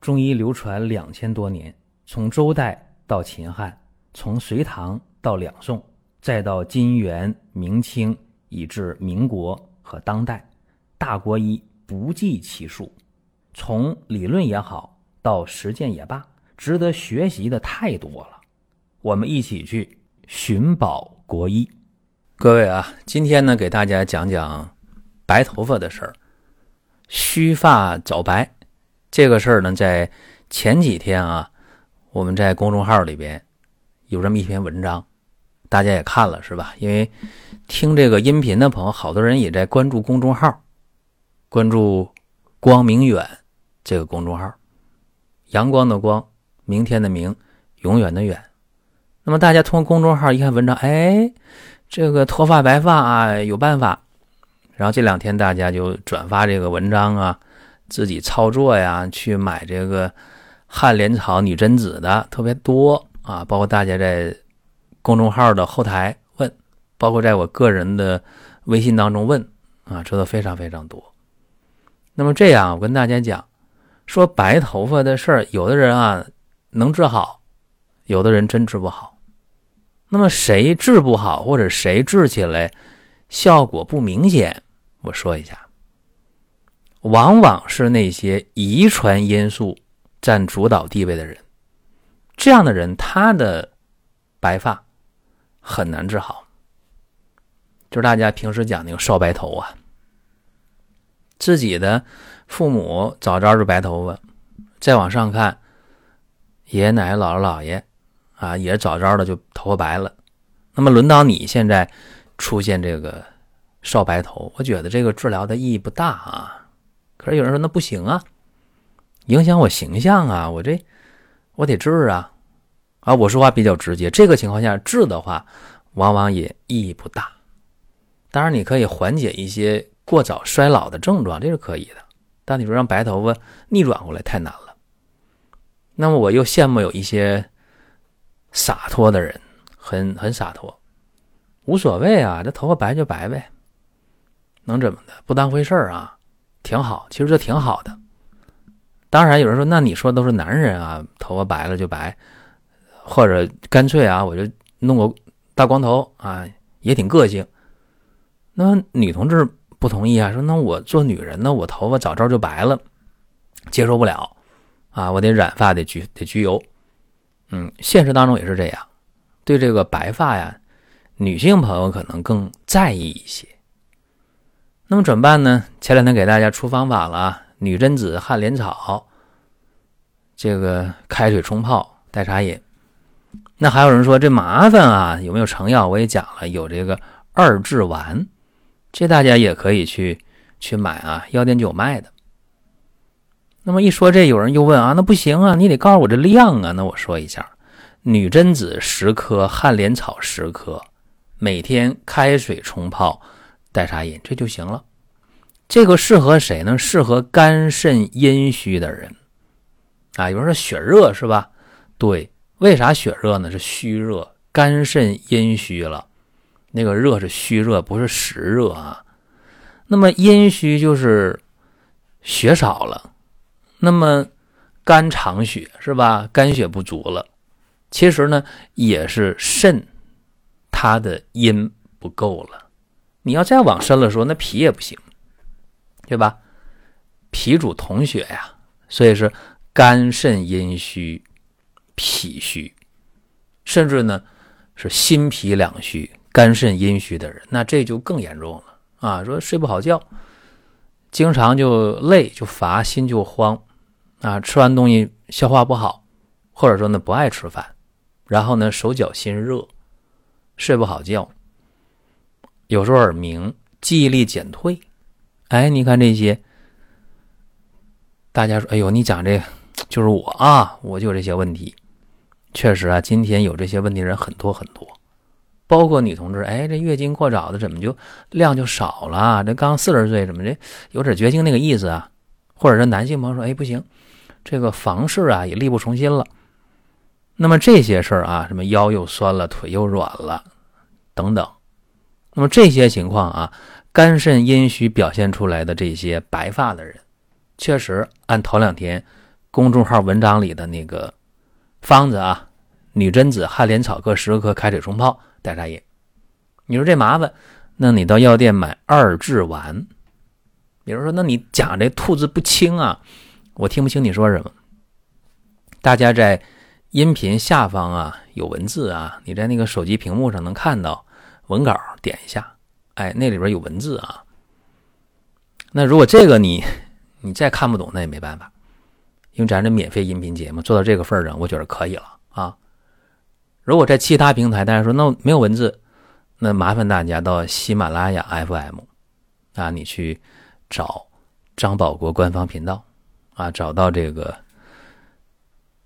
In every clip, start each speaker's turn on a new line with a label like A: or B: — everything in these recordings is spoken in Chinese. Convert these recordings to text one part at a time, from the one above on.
A: 中医流传两千多年，从周代到秦汉，从隋唐到两宋，再到金元明清，以至民国和当代，大国医不计其数。从理论也好，到实践也罢，值得学习的太多了。我们一起去寻宝国医。各位啊，今天呢，给大家讲讲白头发的事儿。须发早白这个事儿呢，在前几天啊，我们在公众号里边有这么一篇文章，大家也看了是吧？因为听这个音频的朋友，好多人也在关注公众号，关注“光明远”这个公众号，阳光的光，明天的明，永远的远。那么大家通过公众号一看文章，哎。这个脱发白发啊，有办法。然后这两天大家就转发这个文章啊，自己操作呀，去买这个汉莲草女贞子的特别多啊。包括大家在公众号的后台问，包括在我个人的微信当中问啊，这都非常非常多。那么这样，我跟大家讲，说白头发的事儿，有的人啊能治好，有的人真治不好。那么谁治不好，或者谁治起来效果不明显？我说一下，往往是那些遗传因素占主导地位的人。这样的人，他的白发很难治好。就是大家平时讲那个少白头啊，自己的父母早早就白头发，再往上看，爷爷奶奶、姥姥姥爷。啊，也早早的就头发白了，那么轮到你现在出现这个少白头，我觉得这个治疗的意义不大啊。可是有人说那不行啊，影响我形象啊，我这我得治啊。啊，我说话比较直接，这个情况下治的话，往往也意义不大。当然，你可以缓解一些过早衰老的症状，这是可以的。但你说让白头发逆转过来太难了。那么我又羡慕有一些。洒脱的人，很很洒脱，无所谓啊，这头发白就白呗，能怎么的？不当回事儿啊，挺好。其实这挺好的。当然有人说，那你说都是男人啊，头发白了就白，或者干脆啊，我就弄个大光头啊，也挺个性。那女同志不同意啊，说那我做女人呢，我头发早早就白了，接受不了啊，我得染发，得焗得焗油。嗯，现实当中也是这样，对这个白发呀，女性朋友可能更在意一些。那么怎么办呢？前两天给大家出方法了啊，女贞子、汉莲草，这个开水冲泡代茶饮。那还有人说这麻烦啊，有没有成药？我也讲了，有这个二至丸，这大家也可以去去买啊，药店就有卖的。那么一说这，有人又问啊，那不行啊，你得告诉我这量啊。那我说一下，女贞子十颗，汉莲草十颗，每天开水冲泡，代茶饮，这就行了。这个适合谁呢？适合肝肾阴虚的人啊。有人说血热是吧？对，为啥血热呢？是虚热，肝肾阴虚了。那个热是虚热，不是实热啊。那么阴虚就是血少了。那么，肝藏血是吧？肝血不足了，其实呢也是肾它的阴不够了。你要再往深了说，那脾也不行，对吧？脾主统血呀，所以是肝肾阴虚，脾虚，甚至呢是心脾两虚、肝肾阴虚的人，那这就更严重了啊！说睡不好觉，经常就累就乏，心就慌。啊，吃完东西消化不好，或者说呢不爱吃饭，然后呢手脚心热，睡不好觉，有时候耳鸣，记忆力减退。哎，你看这些，大家说，哎呦，你讲这就是我啊，我就这些问题。确实啊，今天有这些问题人很多很多，包括女同志，哎，这月经过早的怎么就量就少了？这刚四十岁怎么这有点绝经那个意思啊？或者是男性朋友说，哎，不行。这个房事啊也力不从心了，那么这些事儿啊，什么腰又酸了，腿又软了，等等，那么这些情况啊，肝肾阴虚表现出来的这些白发的人，确实按头两天公众号文章里的那个方子啊，女贞子、旱莲草各十克，开水冲泡代茶饮。你说这麻烦，那你到药店买二至丸。比如说，那你讲这吐字不清啊，我听不清你说什么。大家在音频下方啊有文字啊，你在那个手机屏幕上能看到文稿，点一下，哎，那里边有文字啊。那如果这个你你再看不懂，那也没办法，因为咱这免费音频节目做到这个份上，我觉得可以了啊。如果在其他平台，大家说那没有文字，那麻烦大家到喜马拉雅 FM 啊，你去找张保国官方频道啊，找到这个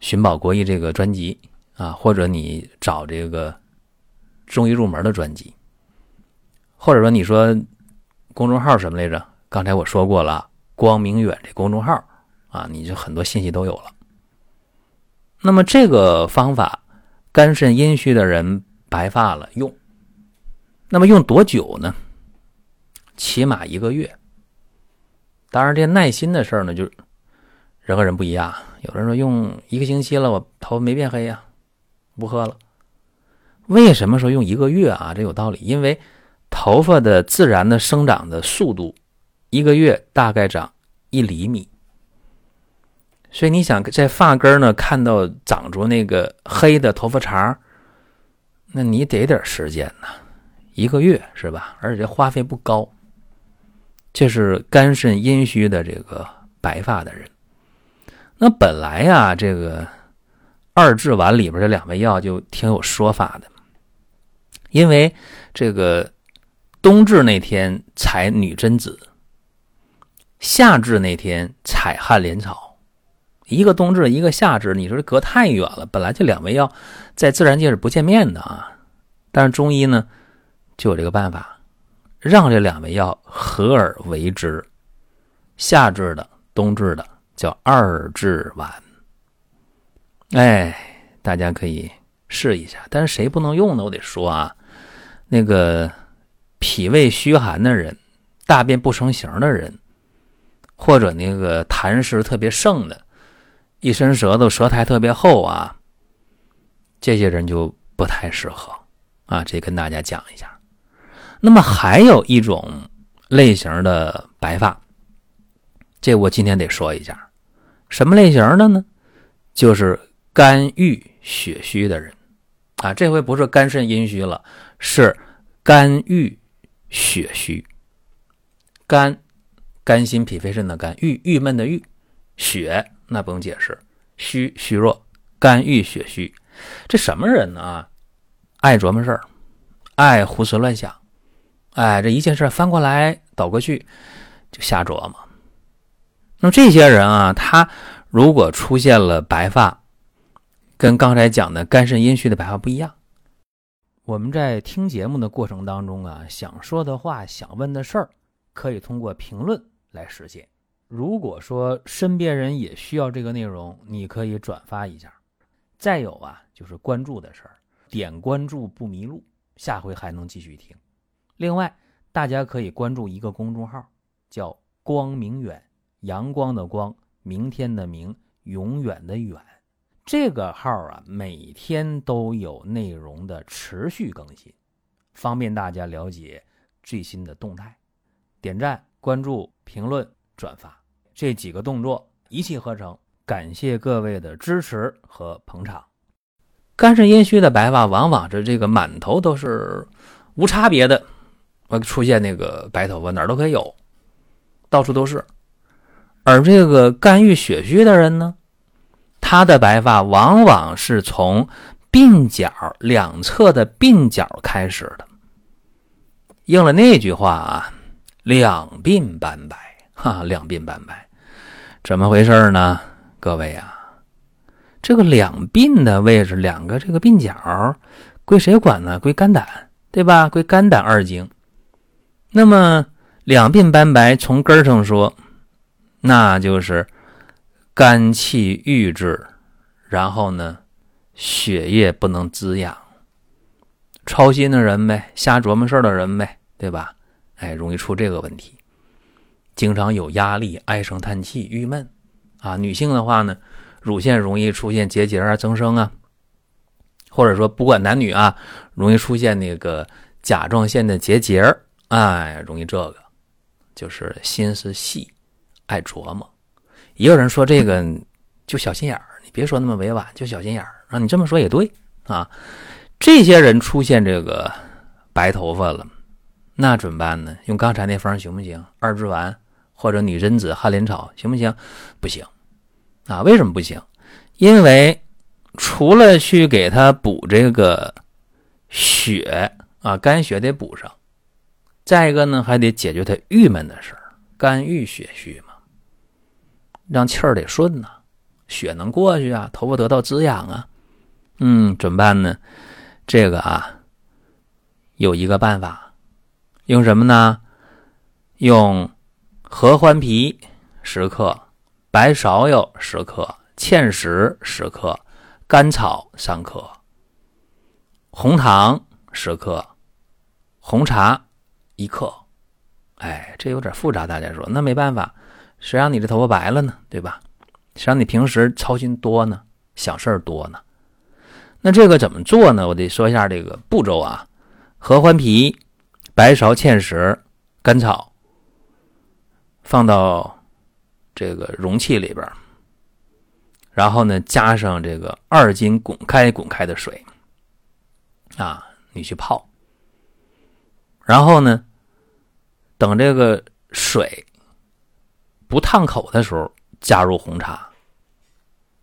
A: 寻宝国医这个专辑啊，或者你找这个中医入门的专辑，或者说你说公众号什么来着？刚才我说过了，光明远这公众号啊，你就很多信息都有了。那么这个方法，肝肾阴虚的人白发了用，那么用多久呢？起码一个月。当然，这耐心的事儿呢，就人和人不一样。有人说用一个星期了，我头没变黑呀，不喝了。为什么说用一个月啊？这有道理，因为头发的自然的生长的速度。一个月大概长一厘米，所以你想在发根呢看到长出那个黑的头发茬那你得点时间呢，一个月是吧？而且这花费不高。这是肝肾阴虚的这个白发的人。那本来呀，这个二至丸里边这两味药就挺有说法的，因为这个冬至那天采女贞子。夏至那天采旱莲草，一个冬至，一个夏至，你说隔太远了。本来这两味药在自然界是不见面的啊，但是中医呢就有这个办法，让这两味药合而为之。夏至的、冬至的叫二至丸。哎，大家可以试一下。但是谁不能用呢？我得说啊，那个脾胃虚寒的人，大便不成形的人。或者那个痰湿特别盛的，一伸舌头舌苔特别厚啊，这些人就不太适合啊。这跟大家讲一下。那么还有一种类型的白发，这我今天得说一下，什么类型的呢？就是肝郁血虚的人啊。这回不是肝肾阴虚了，是肝郁血虚，肝。肝心脾肺肾的肝，郁郁闷的郁，血那不用解释，虚虚弱，肝郁血虚，这什么人呢？啊，爱琢磨事儿，爱胡思乱想，哎，这一件事翻过来倒过去就瞎琢磨。那么这些人啊，他如果出现了白发，跟刚才讲的肝肾阴虚的白话不一样。我们在听节目的过程当中啊，想说的话，想问的事儿，可以通过评论。来实现。如果说身边人也需要这个内容，你可以转发一下。再有啊，就是关注的事儿，点关注不迷路，下回还能继续听。另外，大家可以关注一个公众号，叫“光明远”，阳光的光，明天的明，永远的远。这个号啊，每天都有内容的持续更新，方便大家了解最新的动态。点赞。关注、评论、转发这几个动作一气呵成，感谢各位的支持和捧场。肝肾阴虚的白发，往往是这个满头都是无差别的，呃，出现那个白头发，哪儿都可以有，到处都是。而这个肝郁血虚的人呢，他的白发往往是从鬓角两侧的鬓角开始的，应了那句话啊。两鬓斑白，哈，两鬓斑白，怎么回事呢？各位啊，这个两鬓的位置，两个这个鬓角，归谁管呢？归肝胆，对吧？归肝胆二经。那么两鬓斑白，从根上说，那就是肝气郁滞，然后呢，血液不能滋养，操心的人呗，瞎琢磨事儿的人呗，对吧？哎，容易出这个问题，经常有压力、唉声叹气、郁闷，啊。女性的话呢，乳腺容易出现结节啊、增生啊，或者说不管男女啊，容易出现那个甲状腺的结节哎，容易这个，就是心思细，爱琢磨。也有人说这个就小心眼儿，你别说那么委婉，就小心眼儿啊。你这么说也对啊。这些人出现这个白头发了，那怎么办呢？用刚才那方行不行？二之丸或者女贞子、旱莲草行不行？不行啊！为什么不行？因为除了去给他补这个血啊，肝血得补上，再一个呢，还得解决他郁闷的事儿，肝郁血虚，让气儿得顺呐，血能过去啊，头发得到滋养啊。嗯，怎么办呢？这个啊，有一个办法，用什么呢？用合欢皮十克、白芍药十克、芡实十克、甘草三克、红糖十克、红茶一克。哎，这有点复杂，大家说那没办法，谁让你这头发白了呢？对吧？谁让你平时操心多呢？想事儿多呢？那这个怎么做呢？我得说一下这个步骤啊：合欢皮、白芍、芡实、甘草，放到这个容器里边然后呢，加上这个二斤滚开滚开的水啊，你去泡。然后呢，等这个水不烫口的时候，加入红茶，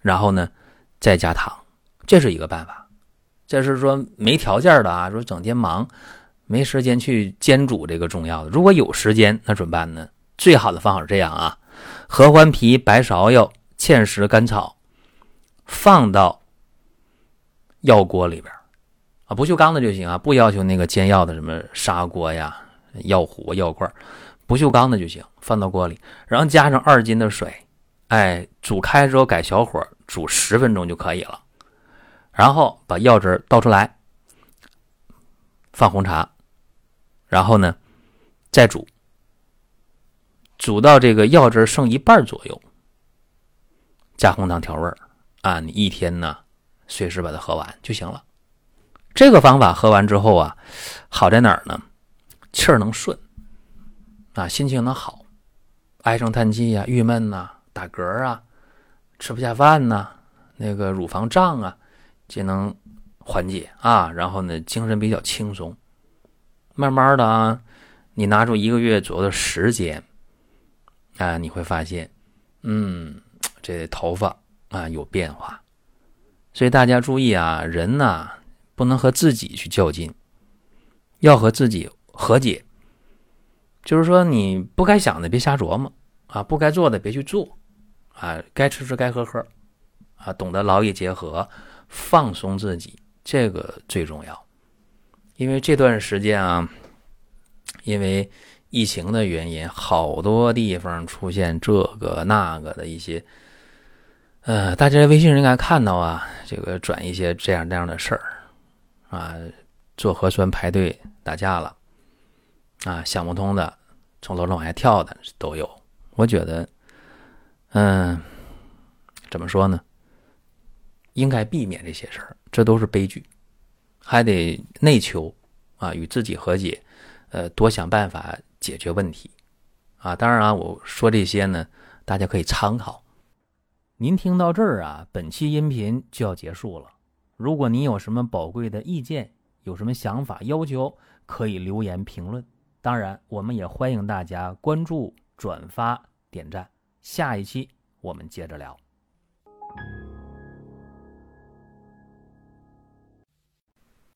A: 然后呢，再加糖。这是一个办法，这是说没条件的啊，说整天忙，没时间去煎煮这个中药的。如果有时间，那怎么办呢？最好的方法是这样啊：合欢皮、白芍药、芡实、甘草，放到药锅里边啊，不锈钢的就行啊，不要求那个煎药的什么砂锅呀、药壶、药罐，不锈钢的就行。放到锅里，然后加上二斤的水，哎，煮开之后改小火煮十分钟就可以了。然后把药汁倒出来，放红茶，然后呢，再煮，煮到这个药汁剩一半左右，加红糖调味啊。你一天呢，随时把它喝完就行了。这个方法喝完之后啊，好在哪儿呢？气儿能顺啊，心情能好，唉声叹气呀、郁闷呐、打嗝啊、吃不下饭呐、那个乳房胀啊。就能缓解啊，然后呢，精神比较轻松。慢慢的啊，你拿出一个月左右的时间啊，你会发现，嗯，这头发啊有变化。所以大家注意啊，人呐不能和自己去较劲，要和自己和解。就是说，你不该想的别瞎琢磨啊，不该做的别去做啊，该吃吃该喝喝啊，懂得劳逸结合。放松自己，这个最重要。因为这段时间啊，因为疫情的原因，好多地方出现这个那个的一些，呃，大家微信应该看到啊，这个转一些这样那样的事儿啊，做核酸排队打架了啊，想不通的，从楼上往下跳的都有。我觉得，嗯，怎么说呢？应该避免这些事儿，这都是悲剧，还得内求啊，与自己和解，呃，多想办法解决问题啊。当然啊，我说这些呢，大家可以参考。您听到这儿啊，本期音频就要结束了。如果您有什么宝贵的意见，有什么想法要求，可以留言评论。当然，我们也欢迎大家关注、转发、点赞。下一期我们接着聊。